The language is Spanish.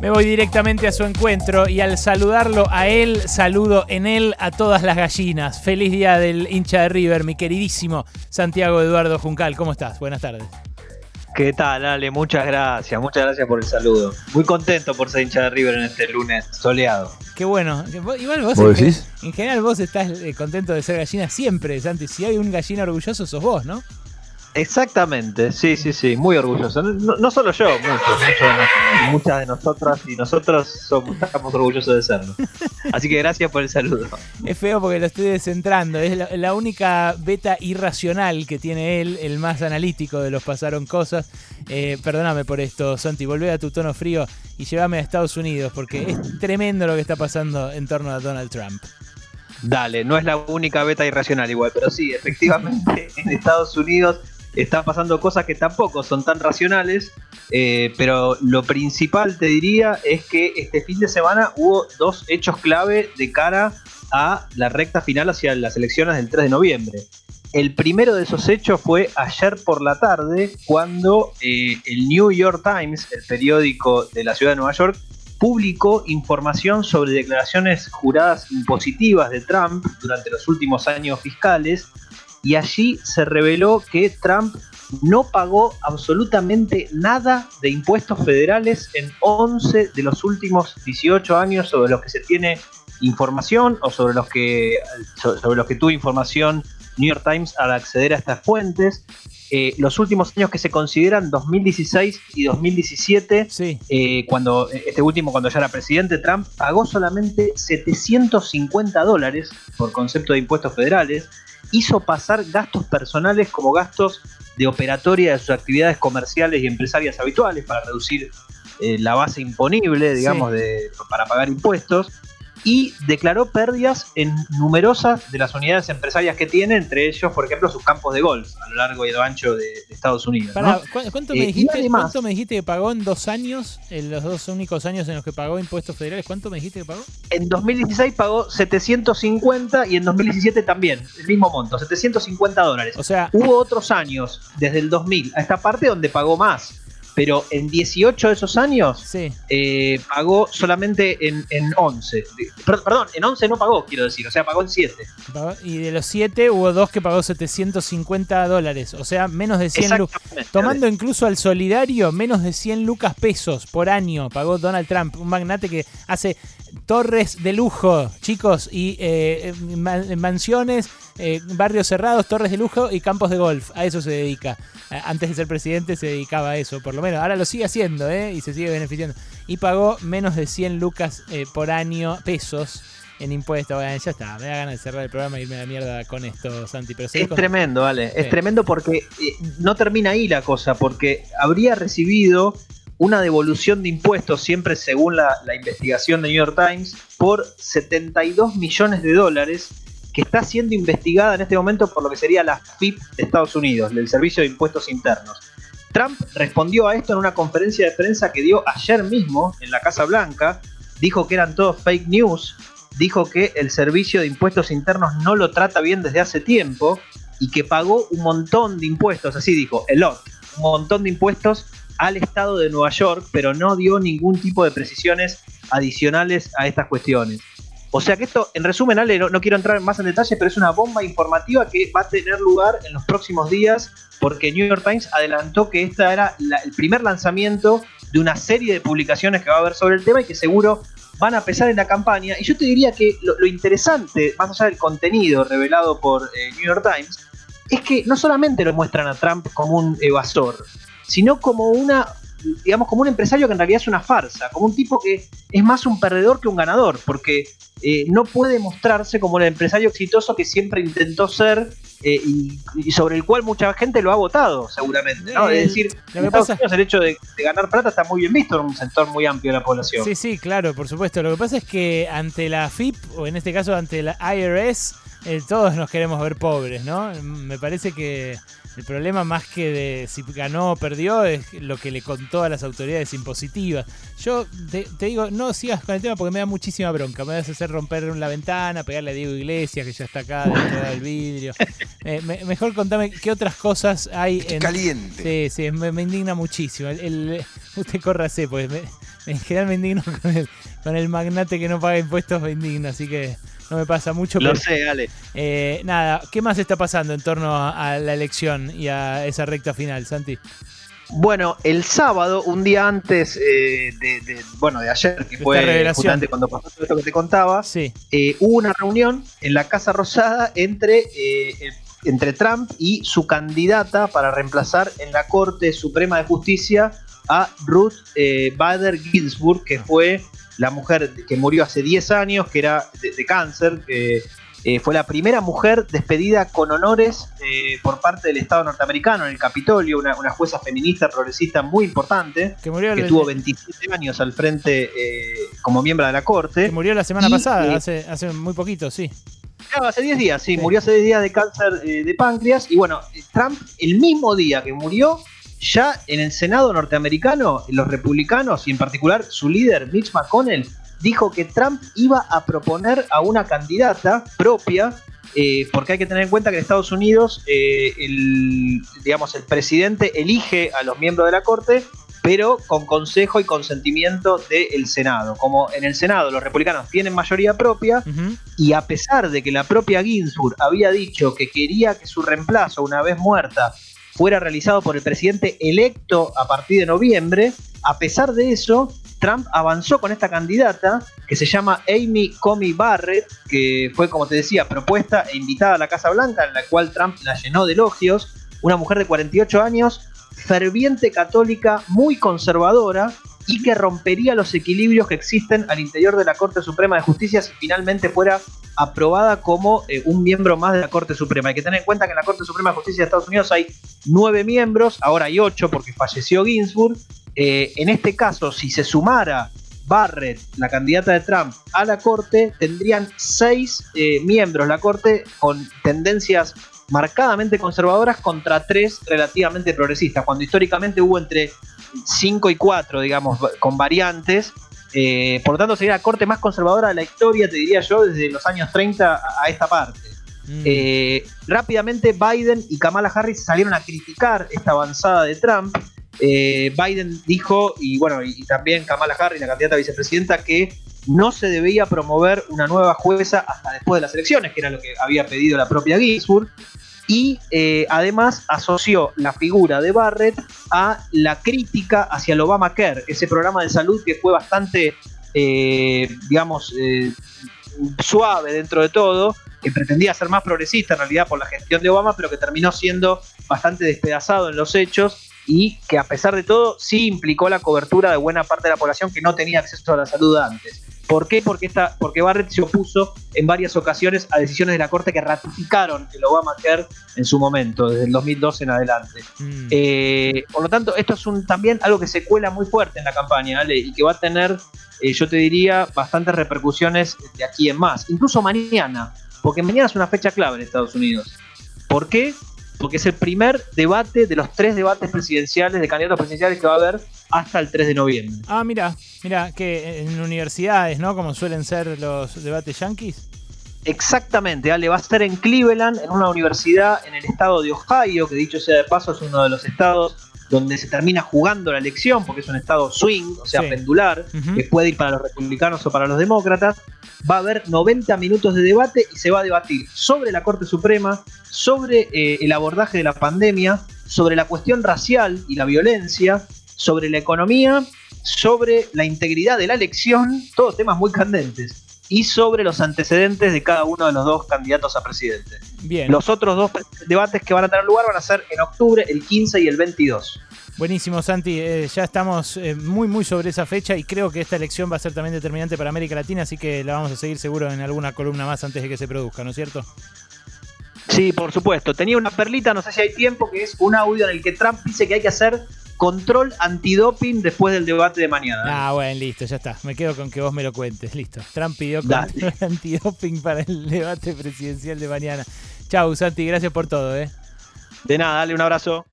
Me voy directamente a su encuentro y al saludarlo a él, saludo en él a todas las gallinas. Feliz día del hincha de River, mi queridísimo Santiago Eduardo Juncal. ¿Cómo estás? Buenas tardes. ¿Qué tal, Ale? Muchas gracias, muchas gracias por el saludo. Muy contento por ser hincha de River en este lunes soleado. Qué bueno. Igual vos, ¿Vos decís? en general vos estás eh, contento de ser gallina siempre, Santi. Si hay un gallina orgulloso sos vos, ¿no? Exactamente, sí, sí, sí, muy orgulloso. No, no solo yo, muchos, muchos, muchas de nosotras y nosotros somos, estamos orgullosos de serlo. Así que gracias por el saludo. Es feo porque lo estoy descentrando. Es la, la única beta irracional que tiene él, el más analítico de los pasaron cosas. Eh, perdóname por esto, Santi. Volvé a tu tono frío y llévame a Estados Unidos porque es tremendo lo que está pasando en torno a Donald Trump. Dale, no es la única beta irracional igual, pero sí, efectivamente en Estados Unidos están pasando cosas que tampoco son tan racionales, eh, pero lo principal te diría es que este fin de semana hubo dos hechos clave de cara a la recta final hacia las elecciones del 3 de noviembre. El primero de esos hechos fue ayer por la tarde, cuando eh, el New York Times, el periódico de la ciudad de Nueva York, publicó información sobre declaraciones juradas impositivas de Trump durante los últimos años fiscales y allí se reveló que Trump no pagó absolutamente nada de impuestos federales en 11 de los últimos 18 años sobre los que se tiene información o sobre los que sobre los que tuvo información New York Times al acceder a estas fuentes. Eh, los últimos años que se consideran 2016 y 2017, Sí. eh, cuando este último cuando ya era presidente Trump pagó solamente 750 dólares por concepto de impuestos federales, hizo pasar gastos personales como gastos de operatoria de sus actividades comerciales y empresarias habituales para reducir eh, la base imponible, digamos, de, para pagar impuestos. Y declaró pérdidas en numerosas de las unidades empresarias que tiene, entre ellos, por ejemplo, sus campos de golf a lo largo y a lo ancho de, de Estados Unidos. ¿no? Pará, ¿cu- ¿cuánto, me Eh, y dijiste, además- ¿Cuánto me dijiste que pagó en dos años? En los dos únicos años en los que pagó impuestos federales. ¿Cuánto me dijiste que pagó? En 2016 pagó 750 y en 2017 también, el mismo monto, 750 dólares. O sea, Hubo otros años, desde el 2000 a esta parte, donde pagó más. Pero en 18 de esos años sí. eh, pagó solamente en, en 11. Per- Perdón, en 11 no pagó, quiero decir, o sea, pagó en 7. pagó- Y de los siete hubo dos que pagó 750 dólares. O sea, menos de 100 lucas. Tomando incluso al solidario, menos de 100 lucas pesos por año pagó Donald Trump, un magnate que hace torres de lujo, chicos, y eh, ma- mansiones, eh, barrios cerrados, torres de lujo y campos de golf. A eso se dedica. Antes de ser presidente se dedicaba a eso, por lo menos. Ahora lo sigue haciendo, ¿eh? Y se sigue beneficiando. Y pagó menos de 100 lucas eh, por año, pesos. En impuestos, bueno, ya está, me da ganas de cerrar el programa e irme a la mierda con esto, Santi. Pero Es con- tremendo, vale. Sí. Es tremendo porque eh, no termina ahí la cosa, porque habría recibido una devolución de impuestos, siempre según la, la investigación de New York Times, por 72 millones de dólares, que está siendo investigada en este momento por lo que sería la FIP de Estados Unidos, del Servicio de Impuestos Internos. Trump respondió a esto en una conferencia de prensa que dio ayer mismo en la Casa Blanca, dijo que eran todos fake news, dijo que el Servicio de Impuestos Internos no lo trata bien desde hace tiempo y que pagó un montón de impuestos, así dijo, el lot, un montón de impuestos al estado de Nueva York, pero no dio ningún tipo de precisiones adicionales a estas cuestiones. O sea que esto, en resumen, Ale, no, quiero entrar más en detalle, pero es una bomba informativa que va a tener lugar en los próximos días, porque New York Times adelantó que esta era el primer lanzamiento de una serie de publicaciones que va a haber sobre el tema y que seguro van a pesar en la campaña. Y yo te diría que lo, lo interesante, más allá del contenido revelado por eh, New York Times, es que no solamente lo muestran a Trump como un evasor, sino como una, digamos, como un empresario que en realidad es una farsa, como un tipo que es más un perdedor que un ganador, porque eh, no puede mostrarse como el empresario exitoso que siempre intentó ser eh, y, y sobre el cual mucha gente lo ha votado, seguramente. ¿no? Eh, Es decir, lo que pasa- Unidos el hecho de, de ganar plata está muy bien visto en un sector muy amplio de la población. Sí, sí, claro, por supuesto. Lo que pasa es que ante la FIP, o en este caso ante la IRS, eh, todos nos queremos ver pobres, ¿no? Me parece que el problema más que de si ganó o perdió es lo que le contó a las autoridades impositivas. Yo te, te digo, no sigas con el tema porque me da muchísima bronca. Me vas a hacer romper la ventana, pegarle a Diego Iglesias, que ya está acá dentro del vidrio. Eh, me- mejor contame qué otras cosas hay en, Caliente. Sí, sí, me, me indigna muchísimo. El, el- usted córrase, pues me, En general me indigno con el, con el magnate que no paga impuestos, me indigno, así que no me pasa mucho. Lo pero, sé, Ale. eh, nada, ¿qué más está pasando en torno a, a la elección y a esa recta final, Santi? Bueno, el sábado, un día antes eh, de, de- bueno, de ayer, que Esta fue revelación. justamente cuando pasó todo esto que te contaba, Sí, eh, hubo una reunión en la Casa Rosada entre, eh, el- entre Trump y su candidata para reemplazar en la Corte Suprema de Justicia a Ruth eh, Bader Ginsburg, que fue la mujer que murió hace 10 años, que era de, de cáncer, que eh, fue la primera mujer despedida con honores eh, por parte del Estado norteamericano en el Capitolio, una, una jueza feminista progresista muy importante, que murió, que el- tuvo 27 años al frente eh, como miembro de la Corte. que murió la semana Y, pasada, hace, hace muy poquito, sí. Claro, hace 10 días, sí, Sí. murió hace 10 días de cáncer de páncreas. Y bueno, Trump, el mismo día que murió, ya en el Senado norteamericano, los republicanos y en particular su líder, Mitch McConnell, dijo que Trump iba a proponer a una candidata propia. eh, porque hay que tener en cuenta que en Estados Unidos eh, el, digamos, el presidente elige a los miembros de la corte, pero con consejo y consentimiento del Senado. Como en el Senado los republicanos tienen mayoría propia, y a pesar de que la propia Ginsburg había dicho que quería que su reemplazo, una vez muerta, fuera realizado por el presidente electo a partir de noviembre, a pesar de eso, Trump avanzó con esta candidata que se llama Amy Comey Barrett, que fue, como te decía, propuesta e invitada a la Casa Blanca, en la cual Trump la llenó de elogios. Una mujer de 48 años, ferviente católica, muy conservadora y que rompería los equilibrios que existen al interior de la Corte Suprema de Justicia si finalmente fuera aprobada como eh, un miembro más de la Corte Suprema. Hay que tener en cuenta que en la Corte Suprema de Justicia de Estados Unidos hay nueve miembros, ahora hay ocho porque falleció Ginsburg. Eh, en este caso, si se sumara Barrett, la candidata de Trump, a la Corte, tendrían seis eh, miembros la Corte con tendencias marcadamente conservadoras contra tres relativamente progresistas, cuando históricamente hubo entre 5 y 4, digamos, con variantes. Eh, por lo tanto, sería la corte más conservadora de la historia, te diría yo, desde los años 30 a, esta parte. Mm. Eh, rápidamente Biden y Kamala Harris salieron a criticar esta avanzada de Trump. Eh, Biden dijo, y bueno, y, y también Kamala Harris, la candidata a vicepresidenta, que no se debía promover una nueva jueza hasta después de las elecciones, que era lo que había pedido la propia Ginsburg. Y eh, además asoció la figura de Barrett a la crítica hacia el Obamacare, ese programa de salud que fue bastante, eh, digamos, eh, suave dentro de todo, que pretendía ser más progresista en realidad por la gestión de Obama, pero que terminó siendo bastante despedazado en los hechos y que a pesar de todo sí implicó la cobertura de buena parte de la población que no tenía acceso a la salud antes. ¿Por qué? Porque, esta, porque Barrett se opuso en varias ocasiones a decisiones de la Corte que ratificaron el Obamacare en su momento, desde el 2012 en adelante. Mm. Eh, por lo tanto, esto es un, también algo que se cuela muy fuerte en la campaña, Ale, y que va a tener, eh, yo te diría, bastantes repercusiones de aquí en más. Incluso mañana, porque mañana es una fecha clave en Estados Unidos. ¿Por qué? Porque es el primer debate de los tres debates presidenciales, de candidatos presidenciales que va a haber hasta el 3 de noviembre. Ah, mira, mira, que en universidades, ¿no? Como suelen ser los debates yanquis. Exactamente, Ale, va a estar en Cleveland, en una universidad en el estado de Ohio, que dicho sea de paso es uno de los estados donde se termina jugando la elección, porque es un estado swing, o sea, Sí. pendular, que puede ir para los republicanos o para los demócratas. Va a haber 90 minutos de debate y se va a debatir sobre la Corte Suprema, sobre eh, el abordaje de la pandemia, sobre la cuestión racial y la violencia, sobre la economía, sobre la integridad de la elección, todos temas muy candentes, y sobre los antecedentes de cada uno de los dos candidatos a presidente. Bien, Los otros dos debates que van a tener lugar van a ser en octubre, el 15 y el 22. buenísimo Santi, Eh, ya estamos eh, muy muy sobre esa fecha y creo que esta elección va a ser también determinante para América Latina, así que la vamos a seguir seguro en alguna columna más antes de que se produzca, ¿no es cierto? Sí, por supuesto. Tenía una perlita, no sé si hay tiempo, que es un audio en el que Trump dice que hay que hacer control antidoping después del debate de mañana. Ah, bueno, listo, ya está. Me quedo con que vos me lo cuentes. Listo. Trump pidió Dale. control antidoping para el debate presidencial de mañana. Chau, Santi, gracias por todo, ¿eh? De nada, dale un abrazo.